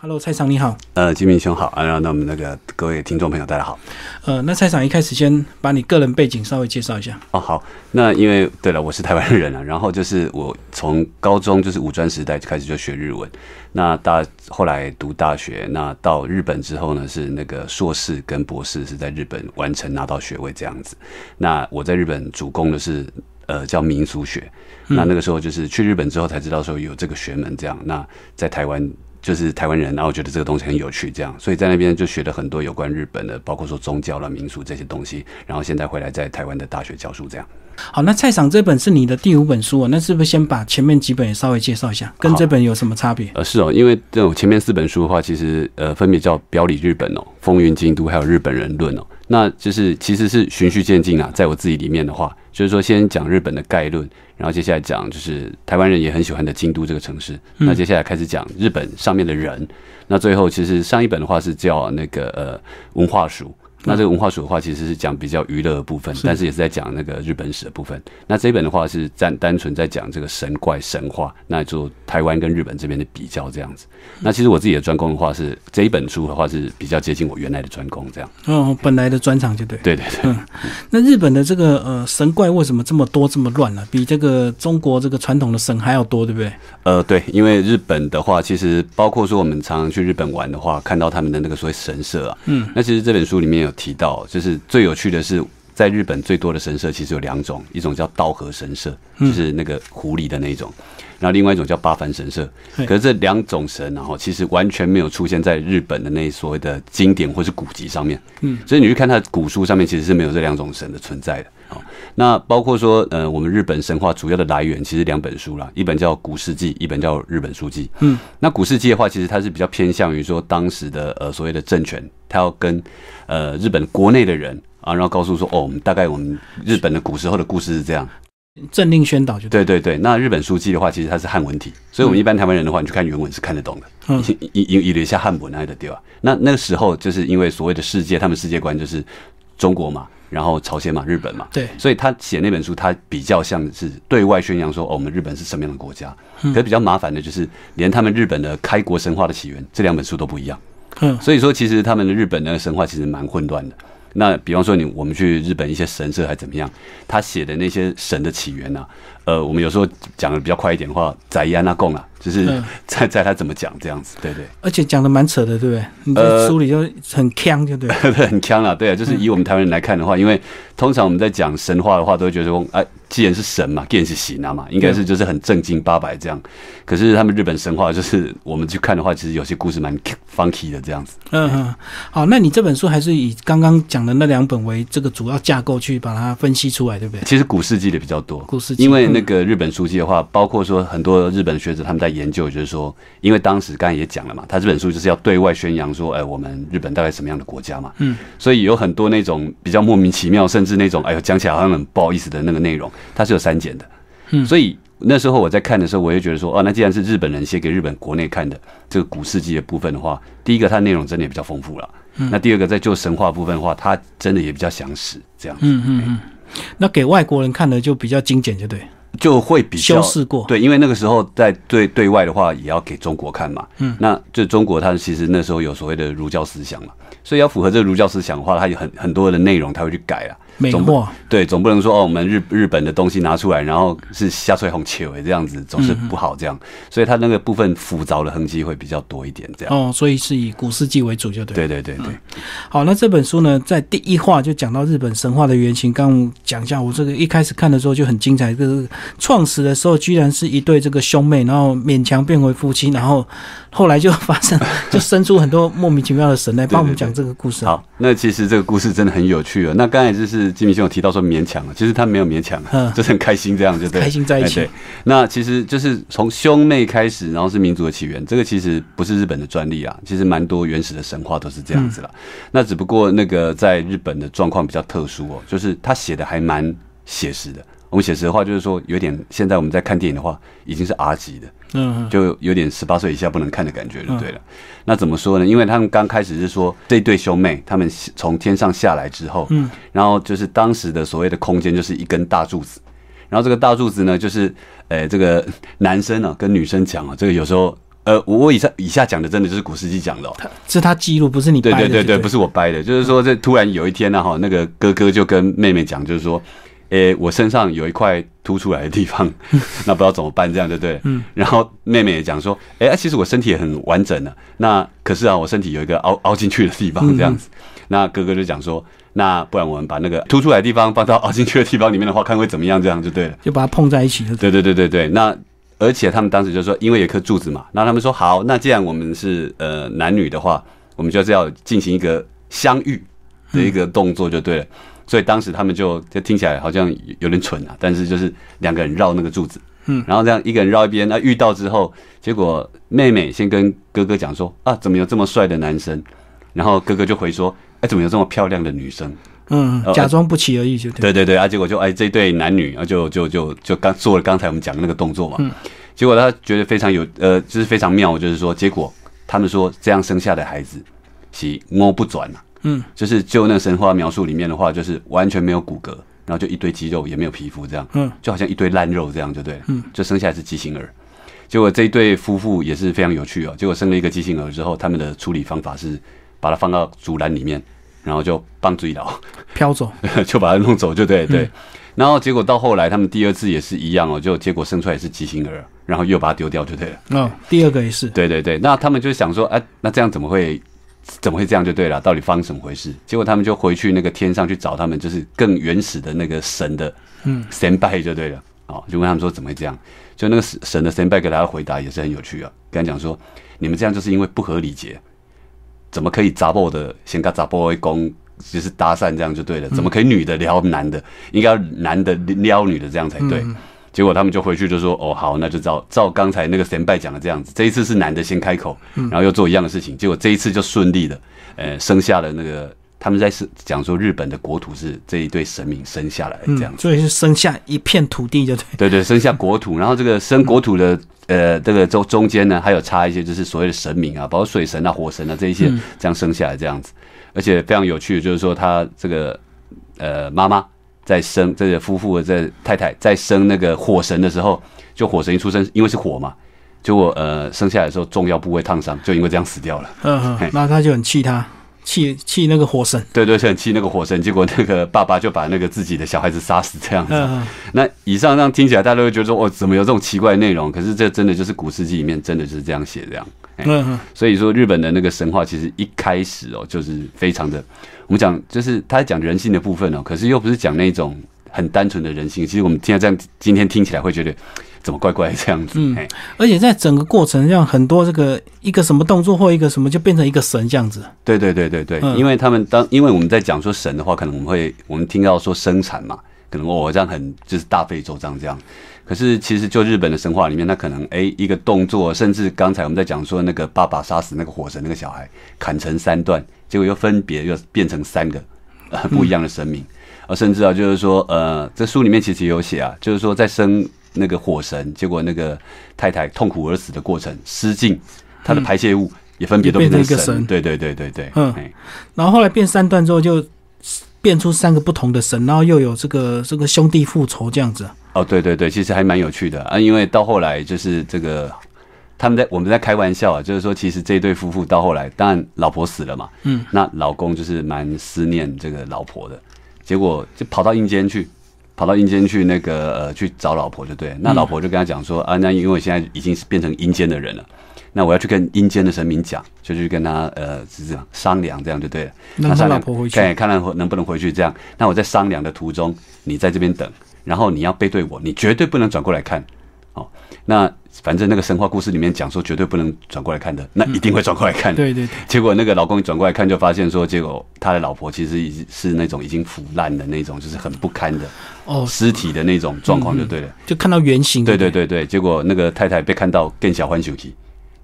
Hello，蔡长你好。呃，金明兄好啊，那我们那个各位听众朋友大家好。呃，那蔡长一开始先把你个人背景稍微介绍一下。哦，好，那因为对了，我是台湾人啊，然后就是我从高中就是五专时代就开始就学日文，那大后来读大学，那到日本之后呢，是那个硕士跟博士是在日本完成拿到学位这样子。那我在日本主攻的是呃叫民俗学，那那个时候就是去日本之后才知道说有这个学门这样。那在台湾。就是台湾人，然后我觉得这个东西很有趣，这样，所以在那边就学了很多有关日本的，包括说宗教了、民俗这些东西。然后现在回来在台湾的大学教书，这样。好，那蔡场这本是你的第五本书哦，那是不是先把前面几本也稍微介绍一下，跟这本有什么差别？呃，是哦，因为这种前面四本书的话，其实呃分别叫《表里日本》哦，《风云京都》还有《日本人论》哦，那就是其实是循序渐进啊，在我自己里面的话，就是说先讲日本的概论。然后接下来讲就是台湾人也很喜欢的京都这个城市。那接下来开始讲日本上面的人。那最后其实上一本的话是叫那个呃文化书。那这个文化史的话，其实是讲比较娱乐的部分，但是也是在讲那个日本史的部分。那这一本的话是单单纯在讲这个神怪神话，那就台湾跟日本这边的比较这样子。那其实我自己的专攻的话是这一本书的话是比较接近我原来的专攻这样。哦，本来的专长就对。对对对。那日本的这个呃神怪为什么这么多这么乱呢？比这个中国这个传统的神还要多，对不对？呃，对，因为日本的话，其实包括说我们常常去日本玩的话，看到他们的那个所谓神社啊，嗯，那其实这本书里面有提到，就是最有趣的是，在日本最多的神社其实有两种，一种叫道和神社，就是那个狐狸的那种。然后另外一种叫八幡神社，可是这两种神，然后其实完全没有出现在日本的那所谓的经典或是古籍上面。嗯，所以你去看它古书上面，其实是没有这两种神的存在的。哦，那包括说，呃，我们日本神话主要的来源其实两本书啦，一本叫《古世纪》，一本叫《日本书记》。嗯，那《古世纪》的话，其实它是比较偏向于说当时的呃所谓的政权，它要跟呃日本国内的人啊，然后告诉说，哦，我们大概我们日本的古时候的故事是这样。政令宣导就对对对，那日本书记的话，其实它是汉文体，所以我们一般台湾人的话，你去看原文是看得懂的，嗯，一一一留下汉文那的对吧？那那个时候就是因为所谓的世界，他们世界观就是中国嘛，然后朝鲜嘛，日本嘛，对，所以他写那本书，他比较像是对外宣扬说，哦，我们日本是什么样的国家。可是比较麻烦的就是，连他们日本的开国神话的起源这两本书都不一样，嗯，所以说其实他们的日本的神话其实蛮混乱的。那比方说你我们去日本一些神社还怎么样？他写的那些神的起源呢？呃，我们有时候讲的比较快一点的话，宰安那贡啊，就是在在他怎么讲这样子，对对。而且讲的蛮扯的，对不对？你在书里就很呛，就 对。很呛啊，对啊，就是以我们台湾人来看的话，因为通常我们在讲神话的话，都会觉得说，哎，既然是神嘛，既然是神啊嘛，应该是就是很正经八百这样。可是他们日本神话，就是我们去看的话，其实有些故事蛮 funky 的这样子。嗯嗯，好，那你这本书还是以刚刚讲的那两本为这个主要架构去把它分析出来，对不对？其实古世纪的比较多，古世纪，因为那个日本书记的话，包括说很多日本学者他们在研究，就是说，因为当时刚才也讲了嘛，他这本书就是要对外宣扬说，哎，我们日本大概什么样的国家嘛，嗯，所以有很多那种比较莫名其妙，甚至那种哎呦讲起来好像很不好意思的那个内容，它是有删减的，嗯，所以。那时候我在看的时候，我就觉得说，哦，那既然是日本人写给日本国内看的这个古世纪的部分的话，第一个它内容真的也比较丰富了。嗯那第二个在就神话部分的话，它真的也比较详实，这样。嗯嗯嗯。那给外国人看的就比较精简，就对。就会比较修饰过。对，因为那个时候在对对外的话，也要给中国看嘛。嗯。那就中国，它其实那时候有所谓的儒教思想嘛，所以要符合这个儒教思想的话，它有很很多的内容，它会去改啊。美货对，总不能说哦，我们日日本的东西拿出来，然后是瞎吹红切尾这样子，总是不好这样，所以它那个部分复杂的痕迹会比较多一点，这样哦，所以是以古世纪为主就对，对对对对。好，那这本书呢，在第一话就讲到日本神话的原型，刚讲一下，我这个一开始看的时候就很精彩，就是创始的时候居然是一对这个兄妹，然后勉强变为夫妻，然后后来就发生 就生出很多莫名其妙的神来帮我们讲这个故事。好，那其实这个故事真的很有趣哦。那刚才就是。金明兄有提到说勉强了，其实他没有勉强，就是很开心这样，就对，开心在一起。对，那其实就是从兄妹开始，然后是民族的起源，这个其实不是日本的专利啊，其实蛮多原始的神话都是这样子了。那只不过那个在日本的状况比较特殊哦，就是他写的还蛮写实的。我们写实的话，就是说有点现在我们在看电影的话，已经是 R 级的，嗯，就有点十八岁以下不能看的感觉就对了。那怎么说呢？因为他们刚开始是说这对兄妹，他们从天上下来之后，嗯，然后就是当时的所谓的空间就是一根大柱子，然后这个大柱子呢，就是呃这个男生啊跟女生讲啊，这个有时候。呃，我我以上以下讲的真的就是古世纪讲的、哦，是他记录，不是你掰的。对对对对，不不是我掰的，就是说这突然有一天呢、哈，那个哥哥就跟妹妹讲，就是说，诶、我身上有一块凸出来的地方，那不知道怎么办，这样对不对？嗯。然后妹妹也讲说，诶、啊其实我身体也很完整的、那可是啊，我身体有一个凹凹进去的地方，这样子。那哥哥就讲说，那不然我们把那个凸出来的地方放到凹进去的地方里面的话，看会怎么样，这样就对了。就把它碰在一起了对。对对对对对，那而且他们当时就说，因为有一颗柱子嘛，那他们说好，那既然我们是呃男女的话，我们就是要进行一个相遇的一个动作就对了。所以当时他们就就听起来好像有点蠢啊，但是就是两个人绕那个柱子，嗯，然后这样一个人绕一边，那遇到之后，结果妹妹先跟哥哥讲说啊，怎么有这么帅的男生？然后哥哥就回说，哎，怎么有这么漂亮的女生？嗯，假装不期而遇就对。对对对，啊，结果就哎这对男女，啊就就就就刚做了刚才我们讲的那个动作嘛，结果他觉得非常有呃，就是非常妙，就是说结果他们说这样生下的孩子是摸不转啊，嗯，就是就那神话描述里面的话，就是完全没有骨骼，然后就一堆肌肉也没有皮肤这样，嗯，就好像一堆烂肉这样就对了，嗯，就生下来是畸形儿。结果这一对夫妇也是非常有趣哦。结果生了一个畸形儿之后，他们的处理方法是把它放到竹篮里面，然后就棒追牢，飘走。就把它弄走，就对对。然后结果到后来，他们第二次也是一样哦，就结果生出来是畸形儿，然后又把它丢掉，就对了。嗯，第二个也是。对对对，那他们就想说，哎、那这样怎么会怎么会这样就对了？到底发生什么回事？结果他们就回去那个天上去找他们，就是更原始的那个神的嗯神拜就对了。哦，就问他们说怎么会这样？就那个神神的神拜给大家回答也是很有趣啊，跟他讲说，你们这样就是因为不合理解，怎么可以砸破的先跟砸破一公？就是搭讪这样就对了，怎么可以女的撩男的？应该要男的撩女的这样才对。结果他们就回去就说：“哦，好，那就照照刚才那个神拜讲的这样子，这一次是男的先开口，然后又做一样的事情，结果这一次就顺利的，呃，生下了那个他们在是讲说日本的国土是这一对神明生下来的这样子，所以是生下一片土地就对。对对，生下国土，然后这个生国土的呃这个中中间呢，还有插一些就是所谓的神明啊，包括水神啊、火神啊这一些这样生下来这样子，而且非常有趣的就是说他这个呃妈妈。在生这个夫妇的这太太在生那个火神的时候，就火神一出生，因为是火嘛，结果呃生下来的时候重要部位烫伤，就因为这样死掉了。嗯哼，那，他就很气他，气气那个火神。对对，是很气那个火神，结果那个爸爸就把那个自己的小孩子杀死这样子。嗯嗯那以上这样听起来，大家都会觉得说，哦，怎么有这种奇怪的内容？可是这真的就是古世纪里面真的就是这样写这样。嗯，所以说，日本的那个神话其实一开始哦，就是非常的，我们讲就是他讲人性的部分哦，可是又不是讲那种很单纯的人性。其实我们现在这样今天听起来会觉得怎么怪怪的这样子。嗯而且在整个过程，让很多这个一个什么动作或一个什么就变成一个神这样子。对对对对对，嗯因为他们当因为我们在讲说神的话，可能我们会我们听到说生产嘛，可能哦这样很就是大费周章这样。可是其实就日本的神话里面，他可能哎一个动作，甚至刚才我们在讲说那个爸爸杀死那个火神那个小孩，砍成三段，结果又分别又变成三个呃不一样的神明，而甚至啊就是说呃这书里面其实也有写啊，就是说在生那个火神，结果那个太太痛苦而死的过程，失禁，他的排泄物也分别都变成一个神。对对对对对，嗯。然后后来变三段之后，就变出三个不同的神，然后又有这个这个兄弟复仇这样子。哦，对对对，其实还蛮有趣的。啊，因为到后来就是这个，他们在我们在开玩笑啊，就是说其实这一对夫妇到后来，当然老婆死了嘛，嗯，那老公就是蛮思念这个老婆的，结果就跑到阴间去，跑到阴间去那个呃去找老婆就对，那老婆就跟他讲说、啊，那因为我现在已经是变成阴间的人了。那我要去跟阴间的神明讲，就去跟他呃是这样商量，这样就对了。那他商量老婆回去看看看能不能回去这样。那我在商量的途中，你在这边等，然后你要背对我，你绝对不能转过来看。哦，那反正那个神话故事里面讲说绝对不能转过来看的，那一定会转过来看。对对对，结果那个老公一转过来看，就发现说，结果他的老婆其实已经是那种已经腐烂的那种，就是很不堪的哦，尸体的那种状况，就对了。就看到原型。对对对对，结果那个太太被看到更小欢休息，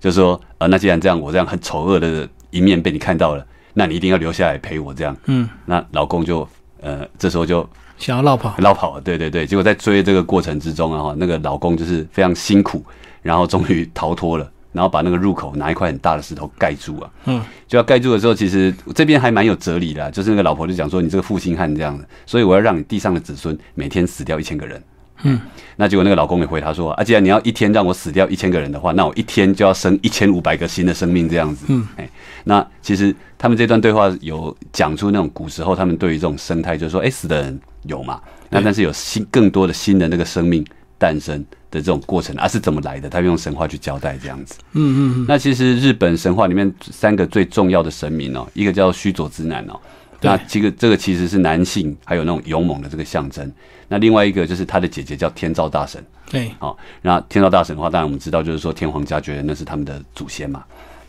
就说啊、那既然这样，我这样很丑恶的一面被你看到了，那你一定要留下来陪我这样。嗯，那老公就呃这时候就想要绕跑。绕跑了，对对对，结果在追这个过程之中啊，哈那个老公就是非常辛苦，然后终于逃脱了，然后把那个入口拿一块很大的石头盖住啊，嗯，就要盖住的时候，其实这边还蛮有哲理的啊、就是那个老婆就讲说你这个负心汉这样子，所以我要让你地上的子孙每天死掉一千个人。嗯，那结果那个老公也回答说啊，既然你要一天让我死掉一千个人的话，那我一天就要生一千五百个新的生命这样子。嗯，哎，那其实他们这段对话有讲出那种古时候他们对于这种生态，就是说，哎，死的人有嘛？那但是有新更多的新的那个生命诞生的这种过程，啊是怎么来的？他用神话去交代这样子。嗯嗯那其实日本神话里面三个最重要的神明哦，一个叫须佐之男哦，那这个这个其实是男性还有那种勇猛的这个象征。那另外一个就是他的姐姐叫天照大神，对，好，那天照大神的话，当然我们知道就是说天皇家觉得那是他们的祖先嘛。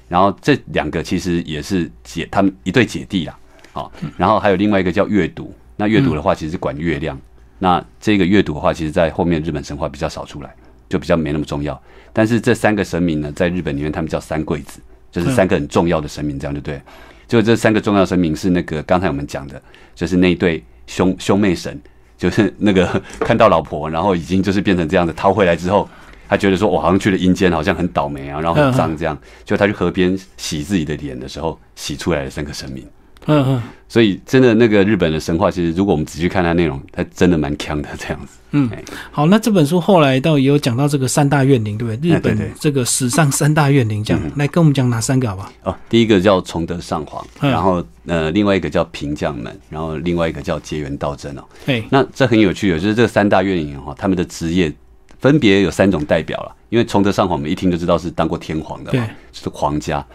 然后这两个其实也是姐，他们一对姐弟啦。好，然后还有另外一个叫月读，那阅读的话其实是管月亮。那这个阅读的话，其实在后面日本神话比较少出来，就比较没那么重要。但是这三个神明呢，在日本里面他们叫三贵子，就是三个很重要的神明，这样就对。就这三个重要神明是那个刚才我们讲的，就是那一对兄兄妹神，就是那个看到老婆，然后已经就是变成这样子逃回来之后，他觉得说我好像去了阴间，好像很倒霉啊，然后很脏这样，就他去河边洗自己的脸的时候，洗出来的三个神明。嗯嗯所以真的那个日本的神话，其实如果我们仔细看它内容，它真的蛮强的这样子。嗯哎，好，那这本书后来倒也有讲到这个三大怨灵，对不对？日本这个史上三大怨灵，这样嗯来跟我们讲哪三个好不好？哦，第一个叫崇德上皇，嗯然后呃，另外一个叫平将门，然后另外一个叫结缘道真哦。对，那这很有趣的，就是这三大怨灵哈，他们的职业分别有三种代表了。因为崇德上皇，我们一听就知道是当过天皇的嘛对，是皇家。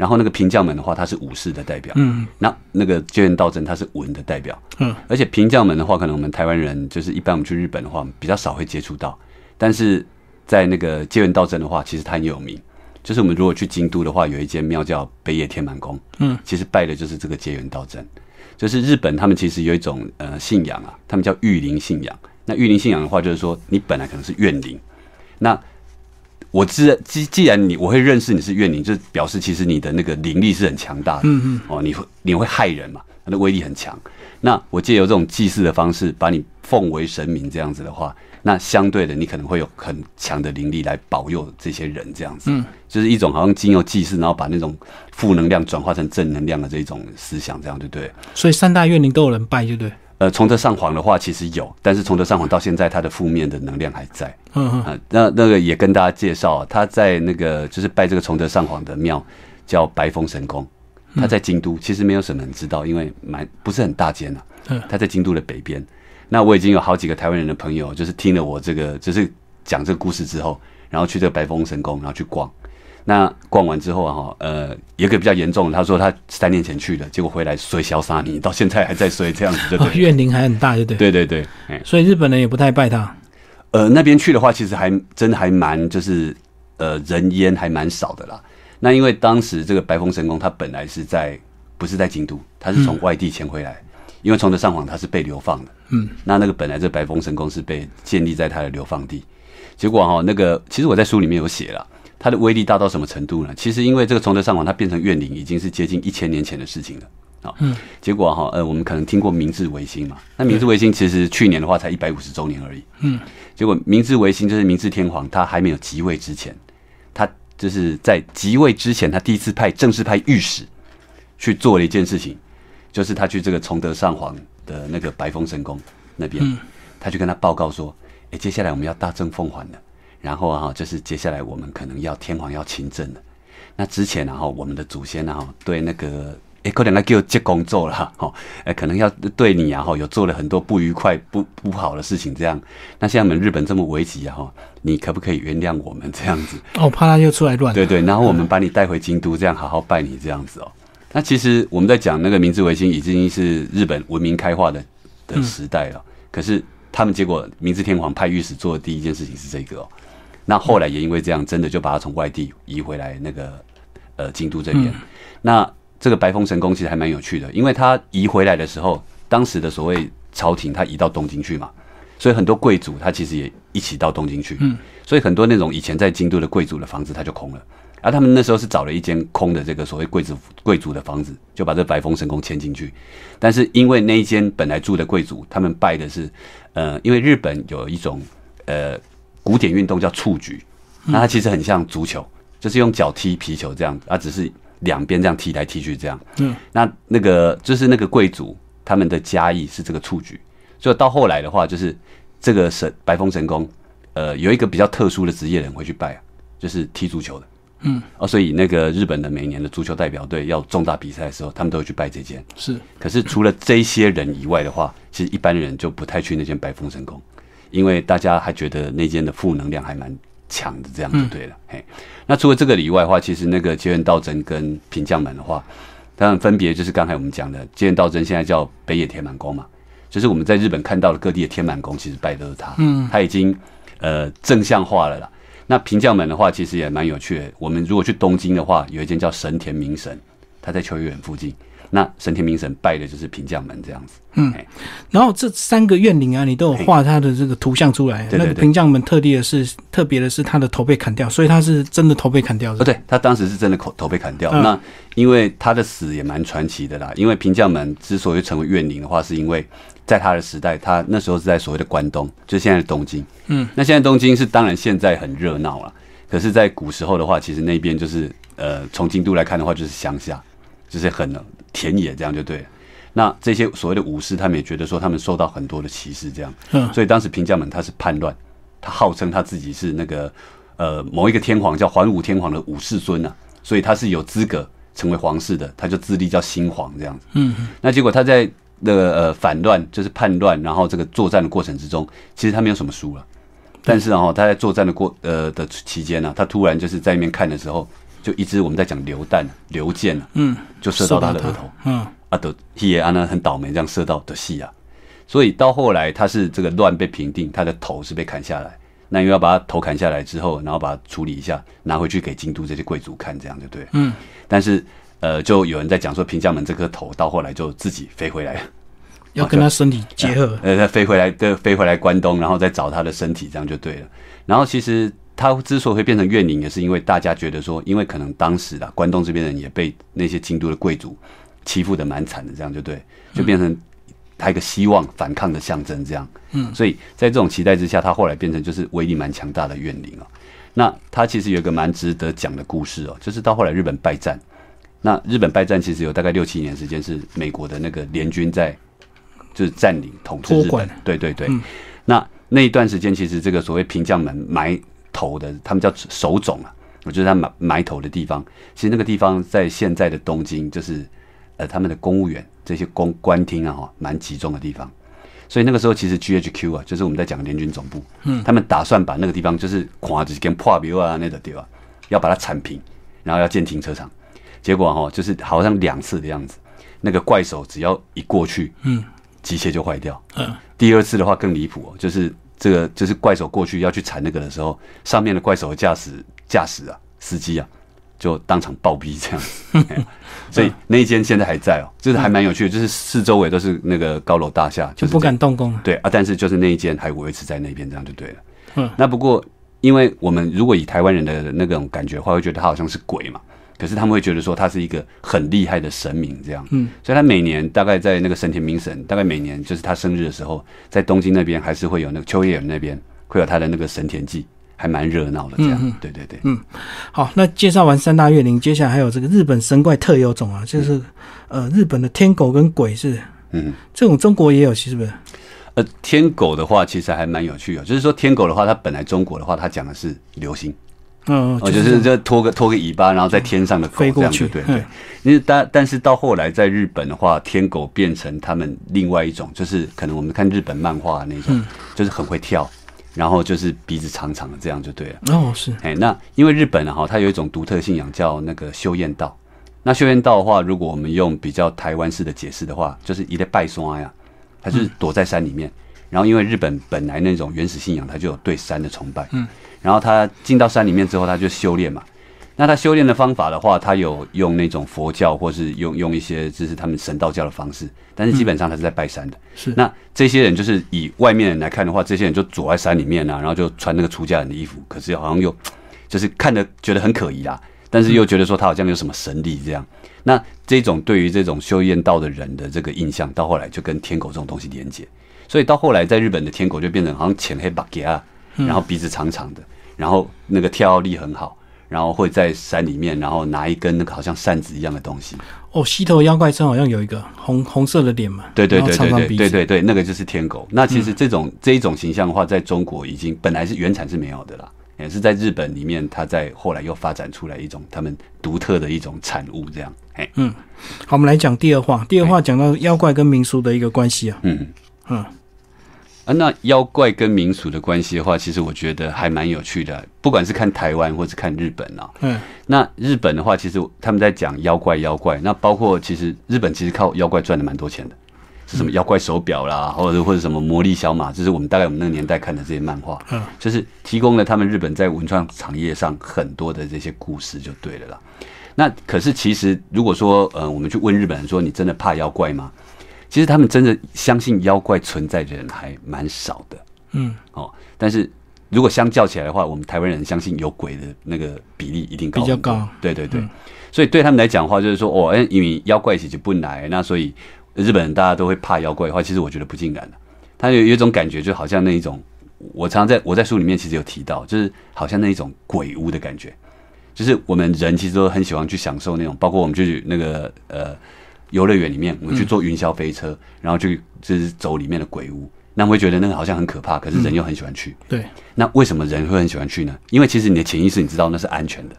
然后那个平将门的话，他是武士的代表。嗯那那个结缘道真他是文的代表。嗯，而且平将门的话，可能我们台湾人就是一般我们去日本的话，比较少会接触到。但是在那个结缘道真的话，其实它很有名。就是我们如果去京都的话，有一间庙叫北野天满宫，嗯，其实拜的就是这个结缘道真。就是日本他们其实有一种呃信仰啊，他们叫御灵信仰。那御灵信仰的话，就是说你本来可能是怨灵，那我知既既然你我会认识你是怨灵，就表示其实你的那个灵力是很强大的，嗯嗯，哦，你会你会害人嘛，它的威力很强。那我借由这种祭祀的方式，把你奉为神明，这样子的话，那相对的你可能会有很强的灵力来保佑这些人，这样子，嗯，就是一种好像经由祭祀，然后把那种负能量转化成正能量的这种思想，这样对不对？所以三大怨灵都有人拜，对不对？呃，崇德上皇的话其实有，但是崇德上皇到现在他的负面的能量还在。嗯嗯啊，那那个也跟大家介绍，他在那个就是拜这个崇德上皇的庙叫白风神宫，他在京都，其实没有什么人知道，因为蛮不是很大间啊嗯。他在京都的北边。那我已经有好几个台湾人的朋友，就是听了我这个就是讲这个故事之后，然后去这个白风神宫，然后去逛。那逛完之后啊，哈，呃，有一个比较严重的，他说他三年前去的，结果回来睡小沙尼，到现在还在睡，这样子就。怨灵还很大，对不对？对对对，哎，所以日本人也不太拜他。呃，那边去的话，其实还真的还蛮就是呃人烟还蛮少的啦。那因为当时这个白风神宫，它本来是在不是在京都，它是从外地迁回来，因为崇德上皇他是被流放的。嗯，那那个本来这白风神宫是被建立在他的流放地，结果哈、那个其实我在书里面有写了。它的威力大到什么程度呢？其实因为这个崇德上皇，它变成怨灵已经是接近一千年前的事情了。啊，嗯，结果哈，呃，我们可能听过明治维新嘛？那明治维新其实去年的话才一百五十周年而已。嗯，结果明治维新就是明治天皇他还没有即位之前，他就是在即位之前，他第一次派正式派御史去做了一件事情，就是他去这个崇德上皇的那个白风神宫那边，嗯他去跟他报告说，哎、接下来我们要大政奉还了，然后啊，就是接下来我们可能要天皇要亲政了。那之前然、后我们的祖先然、后对那个。哎，可能要给我接工作了哈，哦，哎，可能要对你啊，哈，有做了很多不愉快、不不好的事情，这样。那像我们日本这么危急啊，哈，你可不可以原谅我们这样子？哦，怕他又出来乱。对对，然后我们把你带回京都，这样好好拜你这样子哦。那其实我们在讲那个明治维新已经是日本文明开化的的时代了，可是他们结果明治天皇派御史做的第一件事情是这个哦。那后来也因为这样，真的就把他从外地移回来那个呃京都这边。那这个白风神宫其实还蛮有趣的，因为他移回来的时候，当时的所谓朝廷他移到东京去嘛，所以很多贵族他其实也一起到东京去，嗯，所以很多那种以前在京都的贵族的房子他就空了，而、他们那时候是找了一间空的这个所谓贵族贵族的房子，就把这白风神宫迁进去，但是因为那一间本来住的贵族，他们拜的是，呃，因为日本有一种呃古典运动叫蹴鞠，那它其实很像足球，就是用脚踢皮球这样，它只是两边这样踢来踢去这样。嗯，那那个就是那个贵族他们的家艺是这个蹴鞠，所以到后来的话，就是这个神白风神功，呃，有一个比较特殊的职业人会去拜啊，就是踢足球的。嗯，哦，所以那个日本的每年的足球代表队要重大比赛的时候，他们都会去拜这间。是，可是除了这些人以外的话，其实一般人就不太去那间白风神宫，因为大家还觉得那间的负能量还蛮强的，这样就对了。嘿，那除了这个以外的话，其实那个结缘道真跟平将门的话，当然分别就是刚才我们讲的结缘道真现在叫北野天满宫嘛，就是我们在日本看到的各地的天满宫，其实拜的都是他。嗯，他已经呃正向化了啦。那平将门的话，其实也蛮有趣的。我们如果去东京的话，有一间叫神田明神，他在秋叶原附近。那神田明神拜的就是平将门这样子。嗯哎，然后这三个怨灵啊，你都有画他的这个图像出来。对对对那个平将门特地的是特别的是他的头被砍掉，所以他是真的头被砍掉哦，的。对他当时是真的头头被砍掉。嗯那因为他的死也蛮传奇的啦。因为平将门之所以成为怨灵的话，是因为在他的时代，他那时候是在所谓的关东，就现在的东京。嗯，那现在东京是当然现在很热闹了，可是，在古时候的话，其实那边就是呃，从京都来看的话，就是乡下，就是很田野这样就对了。那这些所谓的武士，他们也觉得说他们受到很多的歧视，这样，嗯。所以当时平将门他是叛乱，他号称他自己是那个呃某一个天皇叫桓武天皇的武士孙啊，所以他是有资格成为皇室的，他就自立叫新皇这样子。嗯，那结果他在那个呃反乱，就是叛乱，然后这个作战的过程之中，其实他没有什么输了，但是哦他在作战的过呃的期间呢、他突然就是在那边看的时候，就一直我们在讲流弹、流箭啊，嗯，就射到他的额头。嗯，啊，的希耶安呢很倒霉，这样射到的戏啊，所以到后来他是这个乱被平定，他的头是被砍下来。那因为要把他头砍下来之后，然后把它处理一下，拿回去给京都这些贵族看，这样就对。嗯，但是呃，就有人在讲说平将门这颗头到后来就自己飞回来了，要跟他身体结合。呃，他飞回来，对，飞回来关东，然后再找他的身体，这样就对了。然后其实他之所以会变成怨灵，也是因为大家觉得说，因为可能当时啊，关东这边人也被那些京都的贵族欺负的蛮惨的，这样就对，就变成他一个希望反抗的象征，这样。嗯，所以在这种期待之下，他后来变成就是威力蛮强大的怨灵啊。那他其实有一个蛮值得讲的故事哦，就是到后来日本败战，那日本败战其实有大概六七年时间是美国的那个联军在就是占领统治日本对对对。嗯那那一段时间，其实这个所谓平将门埋头的，他们叫手冢啊，我就是他埋埋头的地方。其实那个地方在现在的东京，就是呃他们的公务员这些公官厅啊，哈，蛮集中的地方。所以那个时候，其实 GHQ 啊，就是我们在讲的联军总部，嗯他们打算把那个地方就是垮就是跟破庙啊那个地方，要把它铲平，然后要建停车场。结果哈、就是好像两次的样子，那个怪手只要一过去，嗯，机械就坏掉。嗯，第二次的话更离谱哦，就是这个就是怪手过去要去铲那个的时候，上面的怪手的驾驶驾驶啊司机啊就当场暴毙这样 所以那一间现在还在哦，就是还蛮有趣的，就是四周围都是那个高楼大厦，就是不敢动工。对啊，但是就是那一间还维持在那边，这样就对了。嗯，那不过因为我们如果以台湾人的那种感觉的话，会觉得他好像是鬼嘛，可是他们会觉得说他是一个很厉害的神明这样。嗯，所以他每年大概在那个神田明神，大概每年就是他生日的时候，在东京那边还是会有那个秋叶原那边会有他的那个神田祭，还蛮热闹的这样。嗯嗯对对嗯，好，那介绍完三大月灵，接下来还有这个日本神怪特有种啊，就是呃日本的天狗跟鬼是嗯。这种中国也有，是不是？呃，天狗的话其实还蛮有趣的，就是说天狗的话，它本来中国的话，它讲的是流星。嗯，哦，就是就拖个拖个尾巴，然后在天上的狗这飞过去样对对。因为但但是到后来在日本的话，天狗变成他们另外一种，就是可能我们看日本漫画那种，嗯就是很会跳，然后就是鼻子长长的这样就对了。哦是，哎，那因为日本呢哈，它有一种独特信仰叫那个修验道。那修验道的话，如果我们用比较台湾式的解释的话，就是一个拜山呀，它就是躲在山里面。然后因为日本本来那种原始信仰，它就有对山的崇拜。嗯。然后他进到山里面之后，他就修炼嘛。那他修炼的方法的话，他有用那种佛教，或是用用一些就是他们神道教的方式，但是基本上他是在拜山的。是那这些人就是以外面人来看的话，这些人就躲在山里面啊，然后就穿那个出家人的衣服，可是好像又就是看着觉得很可疑啦，但是又觉得说他好像有什么神力这样。那这种对于这种修炼道的人的这个印象，到后来就跟天狗这种东西连接，所以到后来在日本的天狗就变成好像浅黑巴给啊，然后鼻子长长的，然后那个跳跃力很好，然后会在山里面，然后拿一根那个好像扇子一样的东西。哦，西头妖怪村好像有一个红红色的脸嘛，对对对对对对对，那个就是天狗。那其实这种、这一种形象的话，在中国已经本来是原产是没有的啦，也是在日本里面，它在后来又发展出来一种他们独特的一种产物，这样。哎，嗯，好，我们来讲第二话。第二话讲到妖怪跟民俗的一个关系啊。嗯嗯啊，那妖怪跟民俗的关系的话，其实我觉得还蛮有趣的。不管是看台湾或是看日本啊，嗯那日本的话，其实他们在讲妖怪，妖怪。那包括其实日本其实靠妖怪赚的蛮多钱的，是什么妖怪手表啦，或者或者什么魔力小马，这是我们大概我们那个年代看的这些漫画，嗯就是提供了他们日本在文创产业上很多的这些故事，就对了啦。那可是其实如果说呃，我们去问日本人说，你真的怕妖怪吗？其实他们真的相信妖怪存在的人还蛮少的。嗯，哦，但是如果相较起来的话，我们台湾人相信有鬼的那个比例一定高比较高对对对，所以对他们来讲的话，就是说哦，哎，因为妖怪其实不来，那所以日本人大家都会怕妖怪的话，其实我觉得不尽然的。他有有一种感觉，就好像那一种，我常常在我在书里面其实有提到，就是好像那一种鬼屋的感觉。就是我们人其实都很喜欢去享受那种，包括我们去那个呃游乐园里面，我们去坐云霄飞车，然后去就是走里面的鬼屋，那我会觉得那个好像很可怕，可是人又很喜欢去。对，那为什么人会很喜欢去呢？因为其实你的潜意识你知道那是安全的，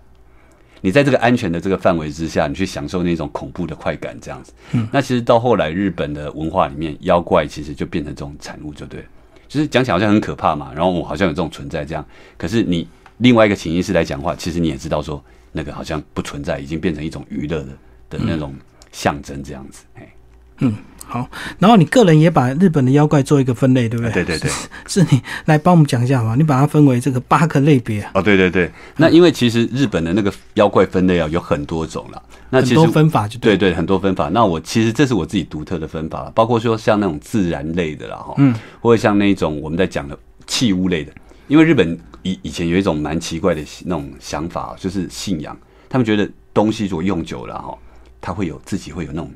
你在这个安全的这个范围之下，你去享受那种恐怖的快感，这样子。嗯，那其实到后来日本的文化里面，妖怪其实就变成这种产物，就对了。就是讲起来好像很可怕嘛，然后我好像有这种存在这样，可是你另外一个潜意识来讲话，其实你也知道说那个好像不存在，已经变成一种娱乐的的那种象征这样子。哎、嗯，好。然后你个人也把日本的妖怪做一个分类，对不对？对对对。是你来帮我们讲一下好吗？你把它分为这个八个类别啊，哦，对对对，那因为其实日本的那个妖怪分类啊有很多种了。那其实很多分法就对。对对，很多分法。那我其实这是我自己独特的分法，包括说像那种自然类的啦，哈，嗯，或者像那种我们在讲的器物类的，因为日本以以前有一种蛮奇怪的那种想法，就是信仰，他们觉得东西如果用久了哈，它会有自己会有那种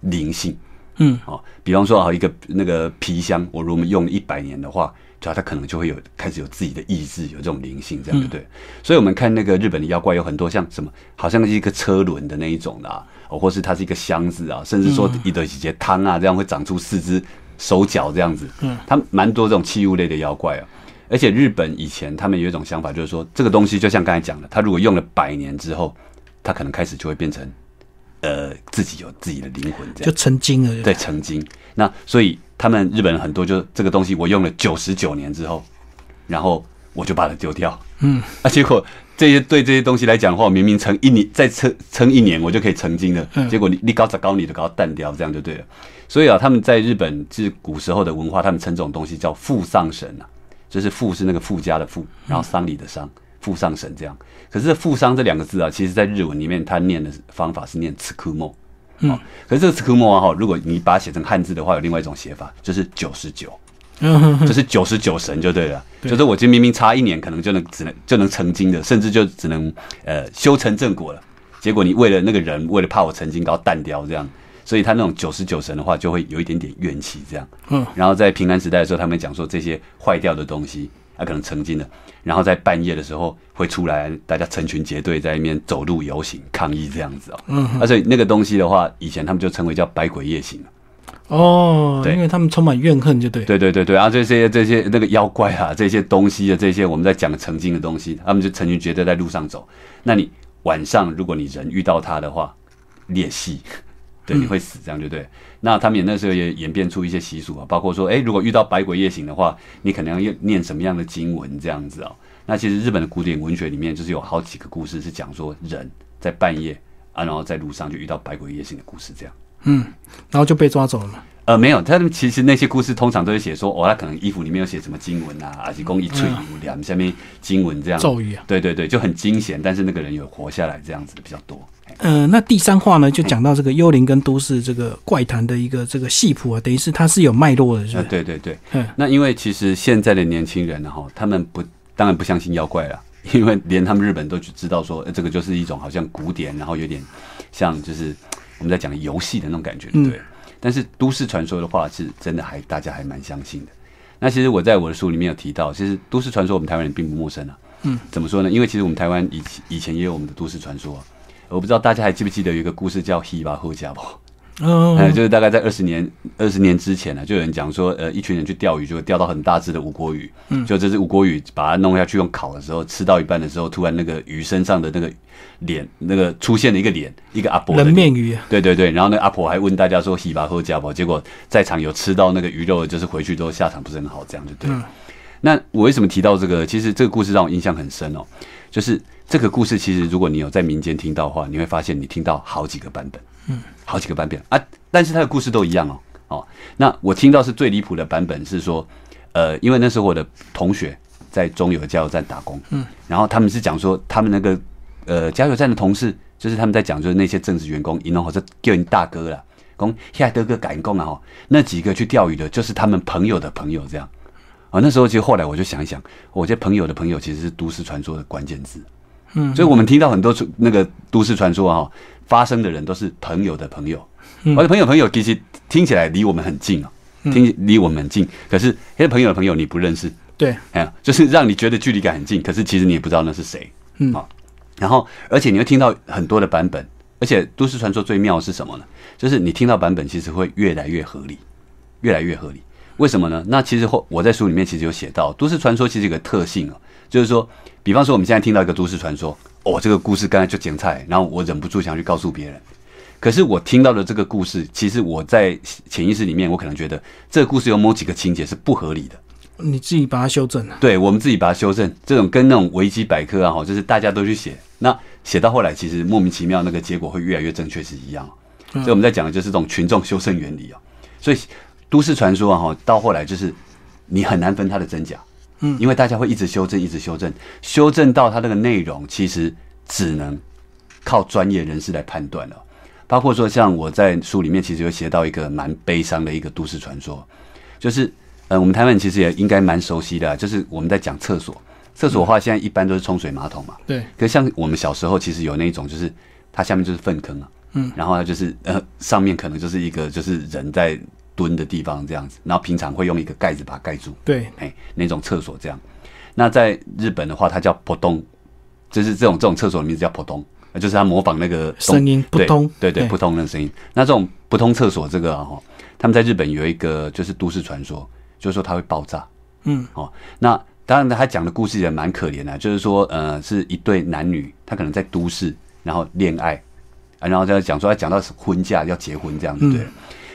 灵性，嗯，哦，比方说啊，一个那个皮箱，我如果用一百年的话，就它可能就会有开始有自己的意志，有这种灵性，这样对不对？所以我们看那个日本的妖怪有很多像什么，好像是一个车轮的那一种的、啊，哦，或是它是一个箱子啊，甚至说一的几节汤啊，这样会长出四只手脚这样子，嗯，它蛮多这种器物类的妖怪啊。而且日本以前他们有一种想法，就是说这个东西就像刚才讲的，它如果用了百年之后，它可能开始就会变成，呃，自己有自己的灵魂这样就。成精了。对，成精。那所以他们日本人很多就这个东西，我用了九十九年之后，然后我就把它丢掉。嗯，啊，结果这些对这些东西来讲的话，我明明撑一年，再撑撑一年，我就可以成精了。嗯结果你你搞早高，你的搞淡掉，这样就对了。所以啊，他们在日本是古时候的文化，他们称这种东西叫富丧神啊，就是富是那个富家的富，然后丧礼的丧，富上神这样。可是“富商”这两个字啊，其实在日文里面，它念的方法是念 “tsukumo”。哦，可是这个 “tsukumo” 啊，哈，如果你把它写成汉字的话，有另外一种写法，就是九十九。就是九十九神就对了，对就是我今天明明差一年，可能就能只能就能成精的，甚至就只能呃修成正果了。结果你为了那个人，为了怕我成精，搞淡掉这样，所以他那种九十九神的话，就会有一点点怨气这样。嗯，然后在平安时代的时候，他们讲说这些坏掉的东西，它、可能成精了，然后在半夜的时候会出来，大家成群结队在那边走路游行抗议这样子哦。嗯，而且那个东西的话，以前他们就称为叫百鬼夜行。哦，对因为他们充满怨恨，就对。对对对对，啊，这些这些那个妖怪啊，这些东西啊这些我们在讲曾经的东西，他们就成群结队在路上走。那你晚上如果你人遇到他的话，裂隙，对，你会死，这样就对。那他们也那时候也演变出一些习俗啊，包括说，哎，如果遇到百鬼夜行的话，你可能要念什么样的经文这样子啊、那其实日本的古典文学里面就是有好几个故事是讲说人在半夜啊，然后在路上就遇到百鬼夜行的故事这样。嗯，然后就被抓走了嘛。呃，没有，他们其实那些故事通常都是写说，哦，他可能衣服里面有写什么经文啊，而且公一吹五两下面经文这样咒语啊。对对对，就很惊险，但是那个人有活下来这样子的比较多。哎呃，那第三话呢，就讲到这个幽灵跟都市这个怪谈的一个这个系谱啊，等于是它是有脉络的，是呃，不是？对对对嗯，那因为其实现在的年轻人呢，哈，他们不当然不相信妖怪了，因为连他们日本都知道说，呃这个就是一种好像古典，然后有点像就是我们在讲游戏的那种感觉，对？但是都市传说的话，是真的还大家还蛮相信的。那其实我在我的书里面有提到，其实都市传说我们台湾人并不陌生啊。嗯，怎么说呢？因为其实我们台湾以以前也有我们的都市传说，我不知道大家还记不记得有一个故事叫“希巴后家宝”。嗯，就是大概在二十年二十年之前呢，就有人讲说，呃，一群人去钓鱼，就会钓到很大只的五国鱼。嗯，就这只五国鱼，把它弄下去用烤的时候，吃到一半的时候，突然那个鱼身上的那个脸，那个出现了一个脸，一个阿婆人面鱼。对对对，然后那阿婆还问大家说：“喜吧喝家宝。”结果在场有吃到那个鱼肉，就是回去之后下场不是很好，这样就对。那我为什么提到这个？其实这个故事让我印象很深哦，就是这个故事其实如果你有在民间听到的话，你会发现你听到好几个版本。嗯，好几个版本啊，但是他的故事都一样哦。哦，那我听到是最离谱的版本是说，呃，因为那时候我的同学在中油加油站打工，嗯，然后他们是讲说，他们那个呃加油站的同事，就是他们在讲，就是那些正式员工，一弄好这叫你大哥了，讲现在德哥赶工啊，哈，那几个去钓鱼的，就是他们朋友的朋友这样。啊，那时候其实后来我就想一想，我觉得朋友的朋友其实是都市传说的关键字。嗯，所以我们听到很多那个都市传说啊，发生的人都是朋友的朋友，我的朋友朋友其实听起来离我们很近啊，听离我们很近，可是那些朋友的朋友你不认识，对，哎，就是让你觉得距离感很近，可是其实你也不知道那是谁，嗯，好，然后而且你会听到很多的版本，而且都市传说最妙是什么呢？就是你听到版本其实会越来越合理，越来越合理，为什么呢？那其实后我在书里面其实有写到，都市传说其实有个特性啊，就是说。比方说，我们现在听到一个都市传说，哦，这个故事刚才就剪菜，然后我忍不住想去告诉别人。可是我听到的这个故事，其实我在潜意识里面，我可能觉得这个故事有某几个情节是不合理的。你自己把它修正了。对，我们自己把它修正。这种跟那种维基百科啊，哈，就是大家都去写，那写到后来，其实莫名其妙，那个结果会越来越正确是一样。所以我们在讲的就是这种群众修正原理啊。所以都市传说啊，哈，到后来就是你很难分它的真假。嗯，因为大家会一直修正，一直修正，修正到它那个内容，其实只能靠专业人士来判断了。包括说，像我在书里面其实有写到一个蛮悲伤的一个都市传说，就是呃，我们台湾其实也应该蛮熟悉的，就是我们在讲厕所，厕所的话，现在一般都是冲水马桶嘛。对。可是像我们小时候，其实有那种，就是它下面就是粪坑啊，嗯，然后它就是呃，上面可能就是一个就是人在。蹲的地方这样子，然后平常会用一个盖子把它盖住。对，哎，那种厕所这样。那在日本的话，它叫“扑通”，就是这种这种厕所的名字叫“扑通”，就是它模仿那个声音“扑通”。对对，“扑通”的声音。那这种“扑通”厕所这个哈，他们在日本有一个就是都市传说，就是说它会爆炸。嗯，哦，那当然他讲的故事也蛮可怜的，就是说呃，是一对男女，他可能在都市然后恋爱，然后再讲说他讲到婚嫁要结婚这样子对。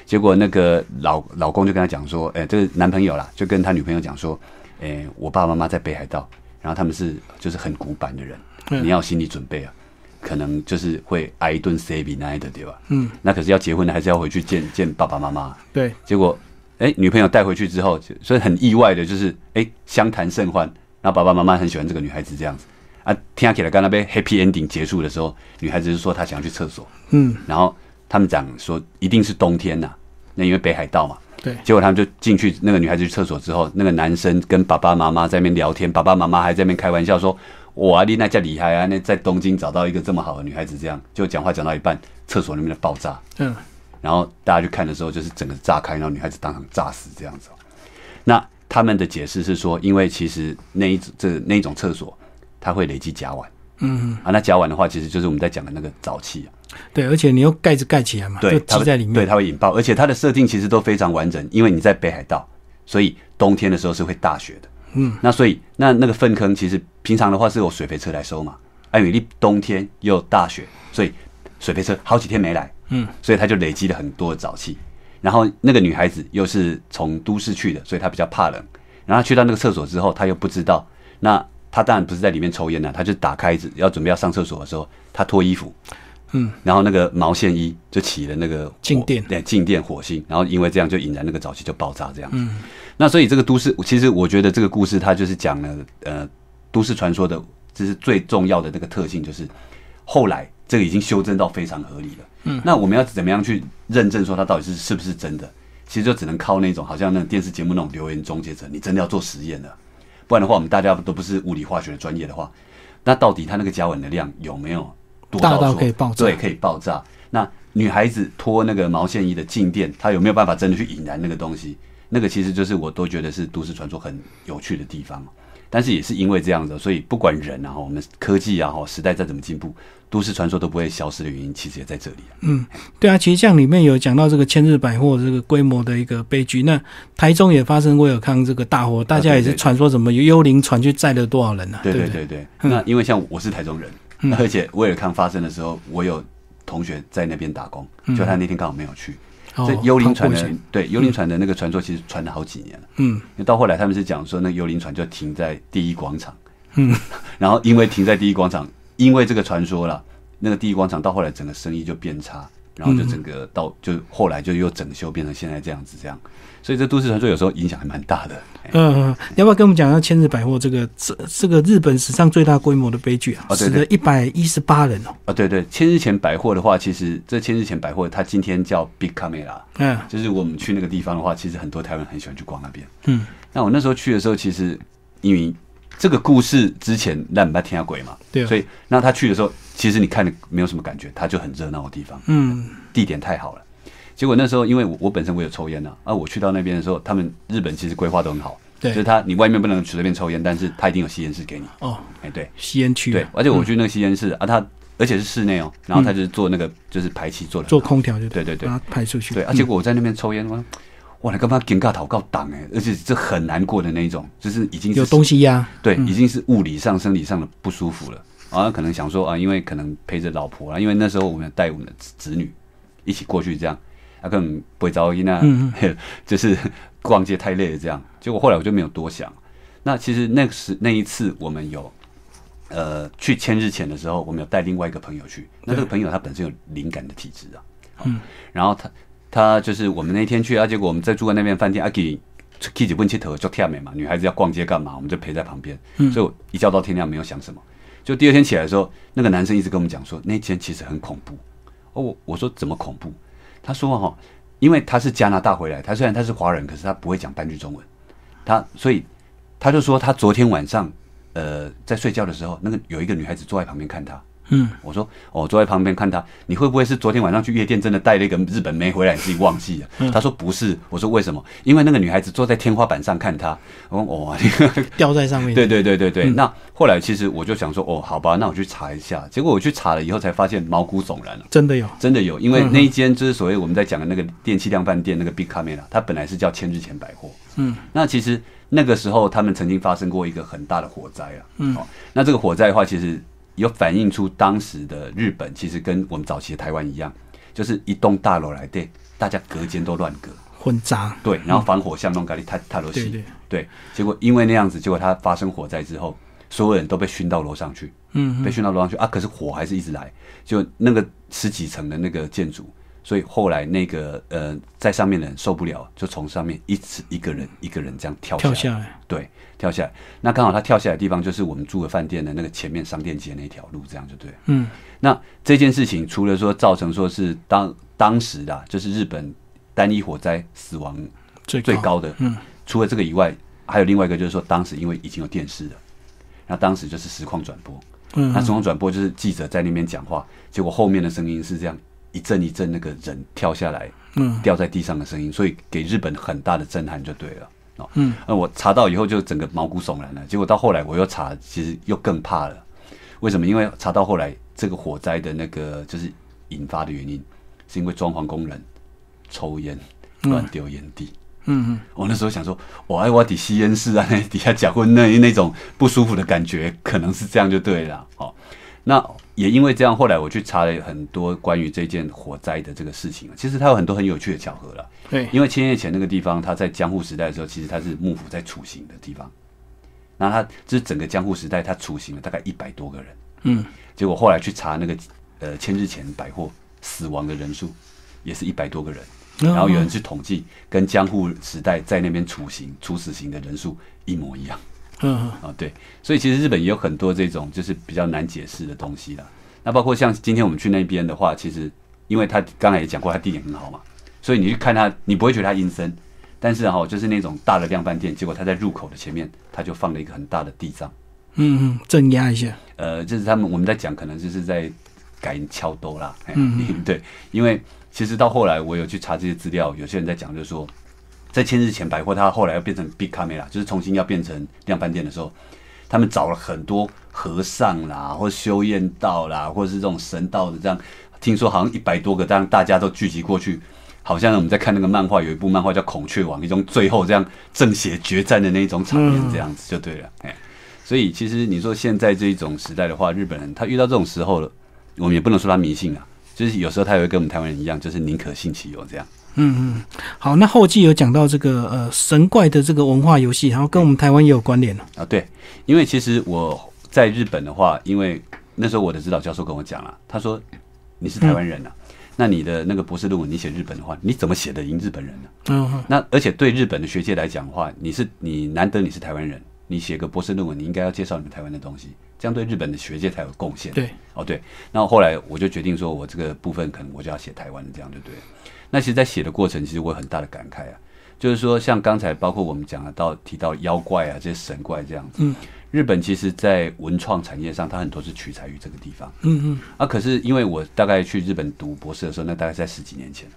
结果那个老老公就跟他讲说，哎，这个男朋友啦，就跟他女朋友讲说，哎，我爸爸妈妈在北海道，然后他们是就是很古板的人，你要心理准备啊，可能就是会挨一顿 C B 那的，对吧？嗯，那可是要结婚的，还是要回去见见爸爸妈妈。对，结果哎，女朋友带回去之后，所以很意外的就是哎，相谈甚欢，然后爸爸妈妈很喜欢这个女孩子这样子啊，听起来刚那边 Happy Ending 结束的时候，女孩子就说她想要去厕所，嗯，然后。他们讲说一定是冬天呐，那因为北海道嘛。对。结果他们就进去，那个女孩子去厕所之后，那个男生跟爸爸妈妈在那边聊天，爸爸妈妈还在那边开玩笑说：“哇，丽娜叫厉害啊！那在东京找到一个这么好的女孩子，这样就讲话讲到一半，厕所里面的爆炸。嗯。然后大家去看的时候，就是整个炸开，然后女孩子当场炸死这样子。那他们的解释是说，因为其实那一这那一种厕所，它会累积甲烷。嗯。啊，那甲烷的话，其实就是我们在讲的那个沼气啊。对，而且你用盖子盖起来嘛，就积在里面，对，它会引爆。而且它的设定其实都非常完整，因为你在北海道，所以冬天的时候是会大雪的。嗯，那所以那那个粪坑其实平常的话是有水肥车来收嘛，哎，因为冬天又大雪，所以水肥车好几天没来。嗯，所以它就累积了很多的沼气。然后那个女孩子又是从都市去的，所以她比较怕冷。然后去到那个厕所之后，她又不知道，那她当然不是在里面抽烟了，他就打开子要准备要上厕所的时候，他脱衣服。嗯，然后那个毛线衣就起了那个静电，对，静电火星，然后因为这样就引燃那个沼气就爆炸这样。嗯，那所以这个都市，其实我觉得这个故事它就是讲了，呃，都市传说的，这是最重要的那个特性，就是后来这个已经修正到非常合理了。嗯，那我们要怎么样去认证说它到底是是不是真的？其实就只能靠那种好像那种电视节目那种留言终结者，你真的要做实验了，不然的话，我们大家都不是物理化学的专业的话，那到底它那个甲烷的量有没有？大到可以爆炸，对，可以爆炸。那女孩子脱那个毛线衣的静电，她有没有办法真的去引燃那个东西？那个其实就是我都觉得是都市传说很有趣的地方。但是也是因为这样子，所以不管人啊，我们科技啊，哈，时代再怎么进步，都市传说都不会消失的原因，其实也在这里。嗯，对啊，其实像里面有讲到这个千日百货这个规模的一个悲剧，那台中也发生过有康这个大火，大家也是传说什么幽灵船去载了多少人呢？对对对对。那因为像我是台中人，而且威尔康发生的时候，我有同学在那边打工，就他那天刚好没有去。这幽灵船的对幽灵船的那个传说，其实传了好几年了。嗯，到后来他们是讲说，那幽灵船就停在第一广场。嗯，然后因为停在第一广场，因为这个传说了，那个第一广场到后来整个生意就变差，然后就整个到就后来就又整修变成现在这样子这样。所以这都市传说有时候影响还蛮大的。嗯，要不要跟我们讲一下千日百货这个这这个日本史上最大规模的悲剧啊？死了一百一十八人哦。啊，对对，千日前百货的话，其实这千日前百货它今天叫 Big Camera，嗯，就是我们去那个地方的话，其实很多台湾人很喜欢去逛那边。嗯，那我那时候去的时候，其实因为这个故事之前让不听下鬼嘛，对，所以那他去的时候，其实你看的没有什么感觉，他就很热闹的地方，嗯，地点太好了。结果那时候，因为我我本身我有抽烟呢，啊，我去到那边的时候，他们日本其实规划都很好，对，就是他你外面不能随便抽烟，但是他一定有吸烟室给你。哦，哎，对，吸烟区，对，而且我去那个吸烟室啊，他而且是室内哦，然后他就是做那个就是排气做的，做空调就对对对，排出去。对，啊，结果我在那边抽烟，我哇，你干嘛尴尬讨告挡哎，而且这很难过的那一种，就是已经有东西压，对，已经是物理上、生理上的不舒服了。啊，可能想说啊，因为可能陪着老婆啊，因为那时候我们带我们的子女一起过去这样。他可能不会噪音啊，就是逛街太累了这样。结果后来我就没有多想。那其实那时那一次我们有呃去千日前的时候，我们有带另外一个朋友去。那这个朋友他本身有灵感的体质啊，嗯，然后他他就是我们那天去啊，结果我们在住在那边饭店，阿给 K 姐问切头就跳美嘛，女孩子要逛街干嘛？我们就陪在旁边。所以我一觉到天亮没有想什么。就第二天起来的时候，那个男生一直跟我们讲说，那天其实很恐怖。哦，我我说怎么恐怖？他说：“哈，因为他是加拿大回来，他虽然他是华人，可是他不会讲半句中文。他所以他就说，他昨天晚上呃在睡觉的时候，那个有一个女孩子坐在旁边看他。”嗯，我说我坐在旁边看他，你会不会是昨天晚上去夜店真的带了一个日本妹回来，你自己忘记了？他说不是，我说为什么？因为那个女孩子坐在天花板上看他，我说哇，吊在上面。对 对对对对。那后来其实我就想说，哦，好吧，那我去查一下。结果我去查了以后才发现毛骨悚然了，真的有，真的有。因为那一间就是所谓我们在讲的那个电器量饭店那个 Big Camera，它本来是叫千日前百货。嗯，那其实那个时候他们曾经发生过一个很大的火灾啊。嗯，那这个火灾的话，其实。有反映出当时的日本其实跟我们早期的台湾一样，就是一栋大楼来对，大家隔间都乱隔，混杂。对，然后防火巷弄咖喱太太多戏。对对。结果因为那样子，结果它发生火灾之后，所有人都被熏到楼上去。嗯。被熏到楼上去啊！可是火还是一直来，就那个十几层的那个建筑。所以后来那个呃，在上面的人受不了，就从上面一直一个人一个人这样跳跳下来，对，跳下来。那刚好他跳下来的地方就是我们住的饭店的那个前面商店街那条路，这样就对。嗯。那这件事情除了说造成说是当当时的，就是日本单一火灾死亡最最高的，嗯。除了这个以外，还有另外一个就是说，当时因为已经有电视了，那当时就是实况转播，嗯。那实况转播就是记者在那边讲话，结果后面的声音是这样。一阵一阵那个人跳下来，嗯，掉在地上的声音，所以给日本很大的震撼就对了哦。嗯，那我查到以后就整个毛骨悚然了。结果到后来我又查，其实又更怕了。为什么？因为查到后来这个火灾的那个就是引发的原因，是因为装潢工人抽烟乱丢烟蒂。嗯嗯，我那时候想说，我爱我底吸烟室啊，底下讲过那那种不舒服的感觉，可能是这样就对了。哦，那。也因为这样，后来我去查了很多关于这件火灾的这个事情其实它有很多很有趣的巧合了。对，因为千叶前那个地方，它在江户时代的时候，其实它是幕府在处刑的地方。那它这是整个江户时代，它处刑了大概一百多个人。嗯，结果后来去查那个呃千日前百货死亡的人数，也是一百多个人。然后有人去统计，跟江户时代在那边处刑、处死刑的人数一模一样。嗯啊对，所以其实日本也有很多这种就是比较难解释的东西的。那包括像今天我们去那边的话，其实因为他刚才也讲过，他地点很好嘛，所以你去看他，你不会觉得他阴森。但是哈，就是那种大的量贩店，结果他在入口的前面，他就放了一个很大的地藏。嗯嗯，镇压一下。呃，就是他们我们在讲，可能就是在改敲兜啦。嗯，对，因为其实到后来我有去查这些资料，有些人在讲，就是说。在千日前百货，它后来要变成 Big Camera，就是重新要变成量贩店的时候，他们找了很多和尚啦，或修验道啦，或者是这种神道的这样，听说好像一百多个，当大家都聚集过去，好像我们在看那个漫画，有一部漫画叫《孔雀王》，一种最后这样正邪决战的那种场面，这样子就对了。哎，所以其实你说现在这一种时代的话，日本人他遇到这种时候了，我们也不能说他迷信啊，就是有时候他也会跟我们台湾人一样，就是宁可信其有这样。嗯嗯，好，那后继有讲到这个呃神怪的这个文化游戏，然后跟我们台湾也有关联了啊。对，因为其实我在日本的话，因为那时候我的指导教授跟我讲了，他说你是台湾人呐，那你的那个博士论文你写日本的话，你怎么写的赢日本人呢？嗯，那而且对日本的学界来讲的话，你是你难得你是台湾人，你写个博士论文，你应该要介绍你们台湾的东西，这样对日本的学界才有贡献。对，哦对，那后来我就决定说，我这个部分可能我就要写台湾的，这样就对。那其实，在写的过程，其实我有很大的感慨啊，就是说，像刚才包括我们讲的到提到妖怪啊，这些神怪这样子。嗯。日本其实，在文创产业上，它很多是取材于这个地方。嗯嗯。啊，可是因为我大概去日本读博士的时候，那大概在十几年前，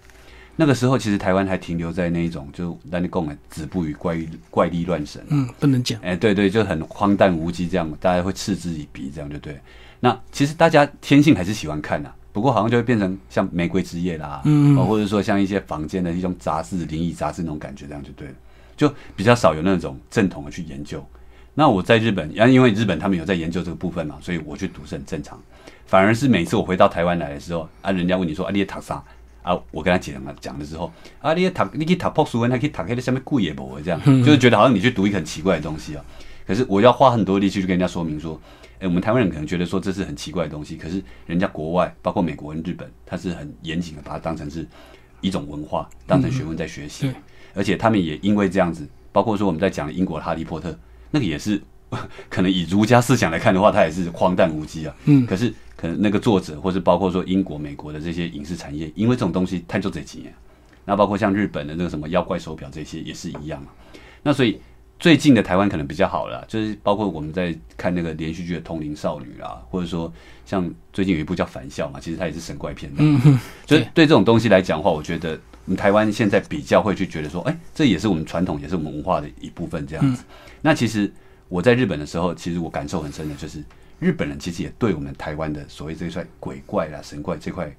那个时候其实台湾还停留在那一种，就那你讲的“止步于怪怪力乱神”。嗯，不能讲。哎，对对，就很荒诞无稽这样，大家会嗤之以鼻，这样就对。那其实大家天性还是喜欢看呐。不过好像就会变成像《玫瑰之夜》啦，嗯，或者说像一些坊间的一种杂志、灵异杂志那种感觉，这样就对了，就比较少有那种正统的去研究。那我在日本，然后因为日本他们有在研究这个部分嘛，所以我去读是很正常。反而是每次我回到台湾来的时候，啊，人家问你说啊，你也读啥啊？我跟他讲了讲的时候，啊，你也读，你去读破书文，还可以读黑的下面贵也不这样，就是觉得好像你去读一个很奇怪的东西啊。可是我要花很多力气去跟人家说明说。哎，我们台湾人可能觉得说这是很奇怪的东西，可是人家国外，包括美国跟日本，他是很严谨的，把它当成是一种文化，当成学问在学习。而且他们也因为这样子，包括说我们在讲英国的《哈利波特》，那个也是 可能以儒家思想来看的话，它也是荒诞无稽啊。嗯。可是可能那个作者，或是包括说英国、美国的这些影视产业，因为这种东西太做这几年，那包括像日本的那个什么妖怪手表这些，也是一样嘛。那所以。最近的台湾可能比较好了，就是包括我们在看那个连续剧的《通灵少女》啦，或者说像最近有一部叫《返校》嘛，其实它也是神怪片。嗯哼，就是对这种东西来讲的话，我觉得我们台湾现在比较会去觉得说，哎，这也是我们传统，也是我们文化的一部分这样子。那其实我在日本的时候，其实我感受很深的就是，日本人其实也对我们台湾的所谓这一块鬼怪啦、神怪这块，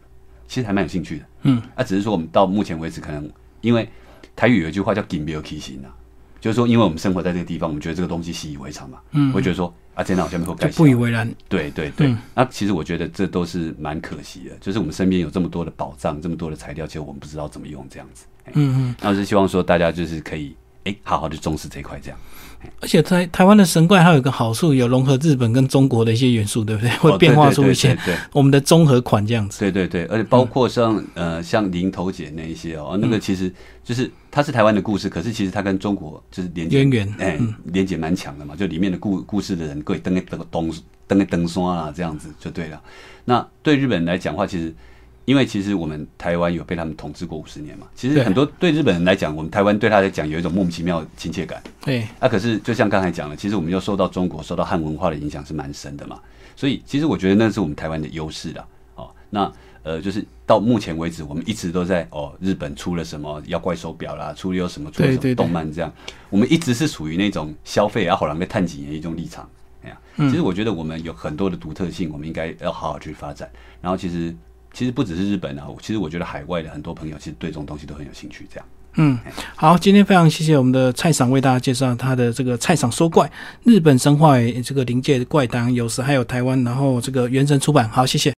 其实还蛮有兴趣的。嗯，啊，只是说我们到目前为止，可能因为台语有一句话叫“金标提心”呐。就是说，因为我们生活在这个地方，我们觉得这个东西习以为常嘛。嗯，我觉得说啊，真的好像没有改，不以为然。对对对，那其实我觉得这都是蛮可惜的。就是我们身边有这么多的宝藏，这么多的材料，其实我们不知道怎么用这样子。嗯嗯，那我是希望说大家就是可以哎，好好的重视这块这样。而且在台湾的神怪还有一个好处，有融合日本跟中国的一些元素，对不对？会变化出一些我们的综合款这样子。对对对，而且包括像呃像零头姐那一些哦，那个其实就是它是台湾的故事，可是其实它跟中国就是连接，哎，连接蛮强的嘛。就里面的故故事的人，各位登个登东登个登山啊，这样子就对了。那对日本人来讲话，其实。因为其实我们台湾有被他们统治过五十年嘛，其实很多对日本人来讲，我们台湾对他来讲有一种莫名其妙的亲切感。对，啊，可是就像刚才讲了，其实我们又受到中国、受到汉文化的影响是蛮深的嘛，所以其实我觉得那是我们台湾的优势啦。哦，那呃，就是到目前为止，我们一直都在哦，日本出了什么妖怪手表啦，出了有什么出了什么动漫这样，我们一直是属于那种消费啊，好像被探几年一种立场。哎呀，其实我觉得我们有很多的独特性，我们应该要好好去发展。然后其实。其实不只是日本啊，其实我觉得海外的很多朋友其实对这种东西都很有兴趣。这样，嗯，好，今天非常谢谢我们的蔡赏为大家介绍他的这个蔡赏说怪日本神话这个灵界怪谈，有时还有台湾，然后这个原神出版，好，谢谢。